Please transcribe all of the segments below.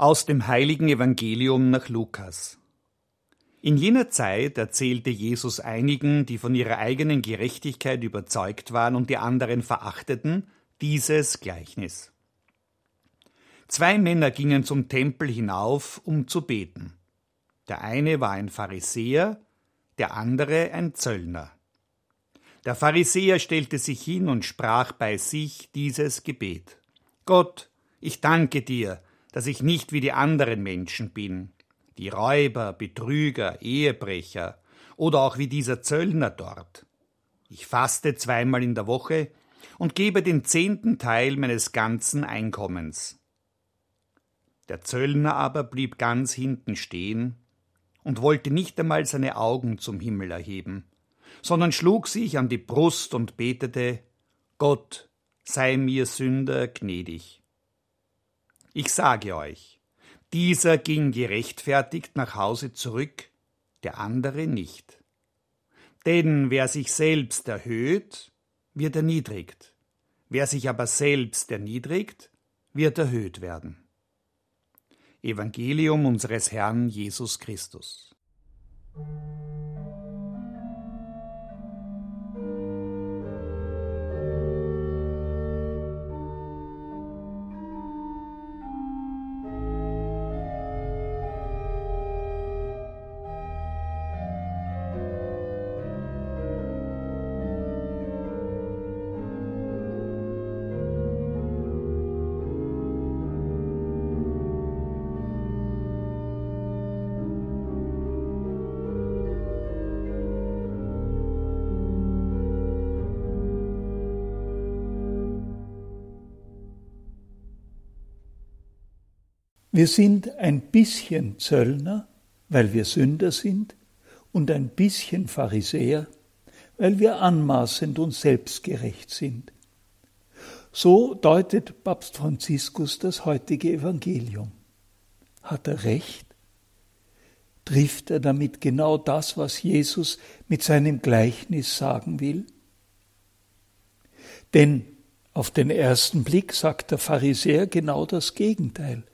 Aus dem heiligen Evangelium nach Lukas. In jener Zeit erzählte Jesus einigen, die von ihrer eigenen Gerechtigkeit überzeugt waren und die anderen verachteten, dieses Gleichnis. Zwei Männer gingen zum Tempel hinauf, um zu beten. Der eine war ein Pharisäer, der andere ein Zöllner. Der Pharisäer stellte sich hin und sprach bei sich dieses Gebet. Gott, ich danke dir, dass ich nicht wie die anderen Menschen bin, die Räuber, Betrüger, Ehebrecher oder auch wie dieser Zöllner dort. Ich faste zweimal in der Woche und gebe den zehnten Teil meines ganzen Einkommens. Der Zöllner aber blieb ganz hinten stehen und wollte nicht einmal seine Augen zum Himmel erheben, sondern schlug sich an die Brust und betete Gott, sei mir Sünder gnädig. Ich sage euch, dieser ging gerechtfertigt nach Hause zurück, der andere nicht. Denn wer sich selbst erhöht, wird erniedrigt, wer sich aber selbst erniedrigt, wird erhöht werden. Evangelium unseres Herrn Jesus Christus. Wir sind ein bisschen Zöllner, weil wir Sünder sind, und ein bisschen Pharisäer, weil wir anmaßend und selbstgerecht sind. So deutet Papst Franziskus das heutige Evangelium. Hat er recht? Trifft er damit genau das, was Jesus mit seinem Gleichnis sagen will? Denn auf den ersten Blick sagt der Pharisäer genau das Gegenteil.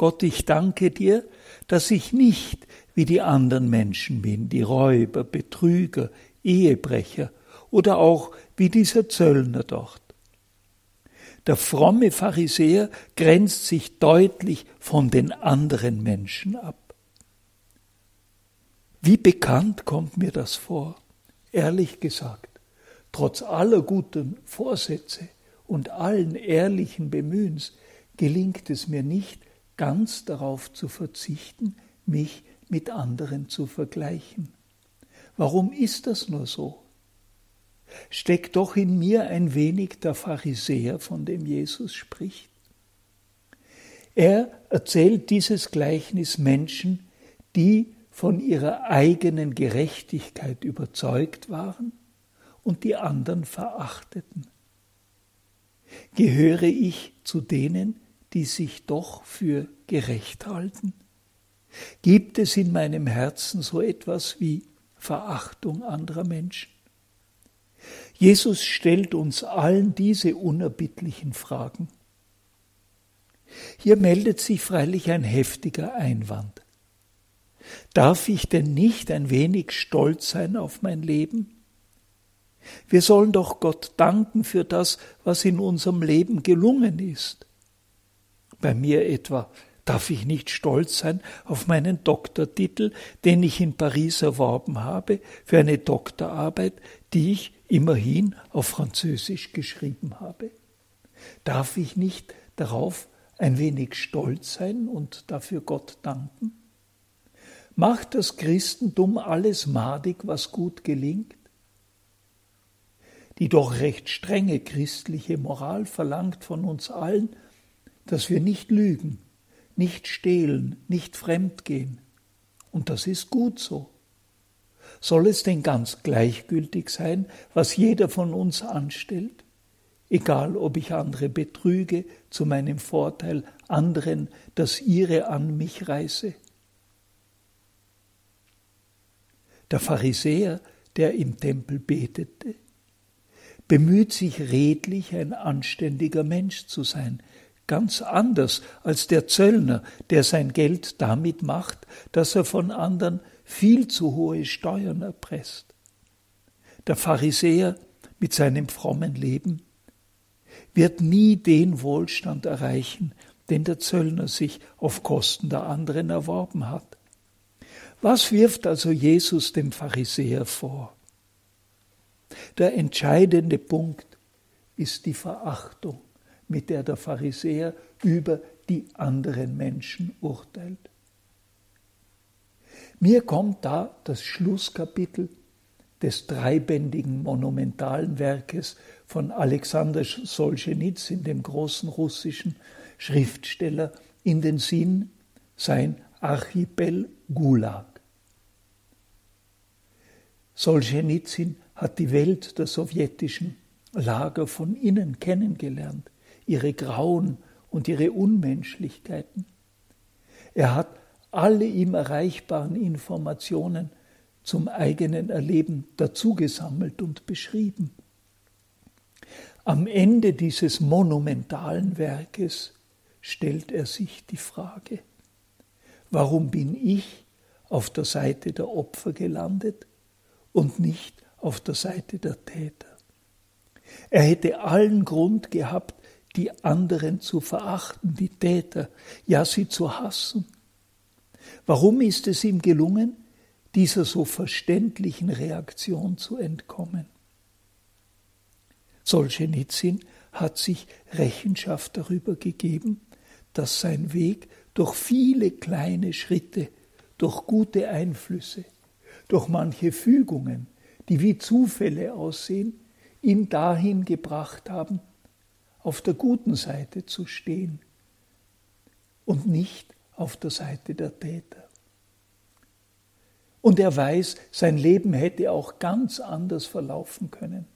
Gott, ich danke dir, dass ich nicht wie die anderen Menschen bin, die Räuber, Betrüger, Ehebrecher oder auch wie dieser Zöllner dort. Der fromme Pharisäer grenzt sich deutlich von den anderen Menschen ab. Wie bekannt kommt mir das vor? Ehrlich gesagt, trotz aller guten Vorsätze und allen ehrlichen Bemühens gelingt es mir nicht, ganz darauf zu verzichten, mich mit anderen zu vergleichen. Warum ist das nur so? Steckt doch in mir ein wenig der Pharisäer, von dem Jesus spricht. Er erzählt dieses Gleichnis Menschen, die von ihrer eigenen Gerechtigkeit überzeugt waren und die anderen verachteten. Gehöre ich zu denen, die sich doch für gerecht halten? Gibt es in meinem Herzen so etwas wie Verachtung anderer Menschen? Jesus stellt uns allen diese unerbittlichen Fragen. Hier meldet sich freilich ein heftiger Einwand. Darf ich denn nicht ein wenig stolz sein auf mein Leben? Wir sollen doch Gott danken für das, was in unserem Leben gelungen ist bei mir etwa. Darf ich nicht stolz sein auf meinen Doktortitel, den ich in Paris erworben habe, für eine Doktorarbeit, die ich immerhin auf Französisch geschrieben habe? Darf ich nicht darauf ein wenig stolz sein und dafür Gott danken? Macht das Christentum alles madig, was gut gelingt? Die doch recht strenge christliche Moral verlangt von uns allen, dass wir nicht lügen, nicht stehlen, nicht fremdgehen. Und das ist gut so. Soll es denn ganz gleichgültig sein, was jeder von uns anstellt? Egal, ob ich andere betrüge, zu meinem Vorteil, anderen das ihre an mich reiße? Der Pharisäer, der im Tempel betete, bemüht sich redlich, ein anständiger Mensch zu sein, ganz anders als der Zöllner, der sein Geld damit macht, dass er von anderen viel zu hohe Steuern erpresst. Der Pharisäer mit seinem frommen Leben wird nie den Wohlstand erreichen, den der Zöllner sich auf Kosten der anderen erworben hat. Was wirft also Jesus dem Pharisäer vor? Der entscheidende Punkt ist die Verachtung, mit der der Pharisäer über die anderen Menschen urteilt. Mir kommt da das Schlusskapitel des dreibändigen monumentalen Werkes von Alexander Solzhenitsyn, dem großen russischen Schriftsteller, in den Sinn, sein Archipel Gulag. Solzhenitsyn hat die Welt der sowjetischen Lager von innen kennengelernt, ihre Grauen und ihre Unmenschlichkeiten. Er hat alle ihm erreichbaren Informationen zum eigenen Erleben dazugesammelt und beschrieben. Am Ende dieses monumentalen Werkes stellt er sich die Frage, warum bin ich auf der Seite der Opfer gelandet und nicht auf der Seite der Täter? Er hätte allen Grund gehabt, die anderen zu verachten, die Täter, ja sie zu hassen. Warum ist es ihm gelungen, dieser so verständlichen Reaktion zu entkommen? Solzhenitsyn hat sich Rechenschaft darüber gegeben, dass sein Weg durch viele kleine Schritte, durch gute Einflüsse, durch manche Fügungen, die wie Zufälle aussehen, ihn dahin gebracht haben, auf der guten Seite zu stehen und nicht auf der Seite der Täter. Und er weiß, sein Leben hätte auch ganz anders verlaufen können.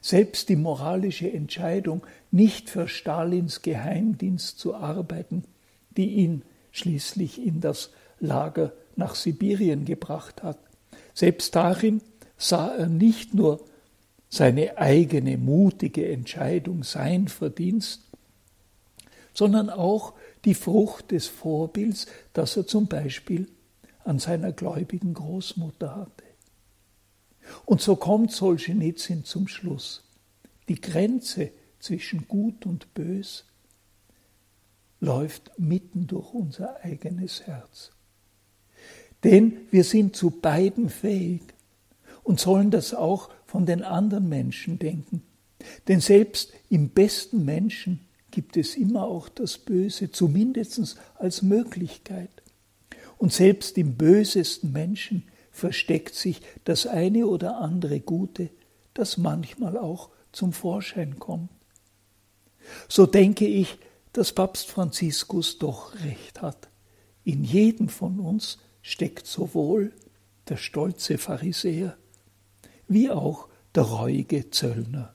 Selbst die moralische Entscheidung, nicht für Stalins Geheimdienst zu arbeiten, die ihn schließlich in das Lager nach Sibirien gebracht hat, selbst darin sah er nicht nur seine eigene mutige Entscheidung, sein Verdienst, sondern auch die Frucht des Vorbilds, das er zum Beispiel an seiner gläubigen Großmutter hatte. Und so kommt Solzhenitsyn zum Schluss. Die Grenze zwischen Gut und Bös läuft mitten durch unser eigenes Herz. Denn wir sind zu beiden fähig und sollen das auch von den anderen Menschen denken. Denn selbst im besten Menschen gibt es immer auch das Böse, zumindest als Möglichkeit. Und selbst im bösesten Menschen versteckt sich das eine oder andere Gute, das manchmal auch zum Vorschein kommt. So denke ich, dass Papst Franziskus doch recht hat. In jedem von uns steckt sowohl der stolze Pharisäer wie auch der reuige Zöllner.